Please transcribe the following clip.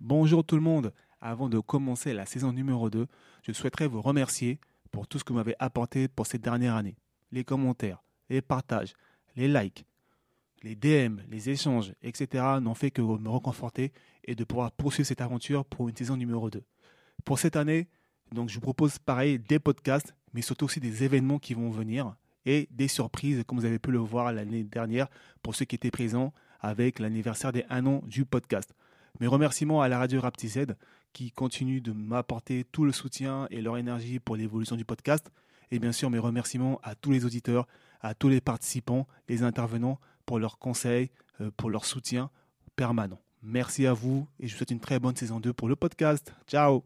Bonjour tout le monde. Avant de commencer la saison numéro 2, je souhaiterais vous remercier pour tout ce que vous m'avez apporté pour cette dernière année. Les commentaires, les partages, les likes, les DM, les échanges, etc. n'ont fait que me reconforter et de pouvoir poursuivre cette aventure pour une saison numéro 2. Pour cette année, donc je vous propose pareil des podcasts, mais surtout aussi des événements qui vont venir et des surprises, comme vous avez pu le voir l'année dernière pour ceux qui étaient présents avec l'anniversaire des 1 an du podcast. Mes remerciements à la radio Rapticed qui continue de m'apporter tout le soutien et leur énergie pour l'évolution du podcast. Et bien sûr, mes remerciements à tous les auditeurs, à tous les participants, les intervenants pour leurs conseils, euh, pour leur soutien permanent. Merci à vous et je vous souhaite une très bonne saison 2 pour le podcast. Ciao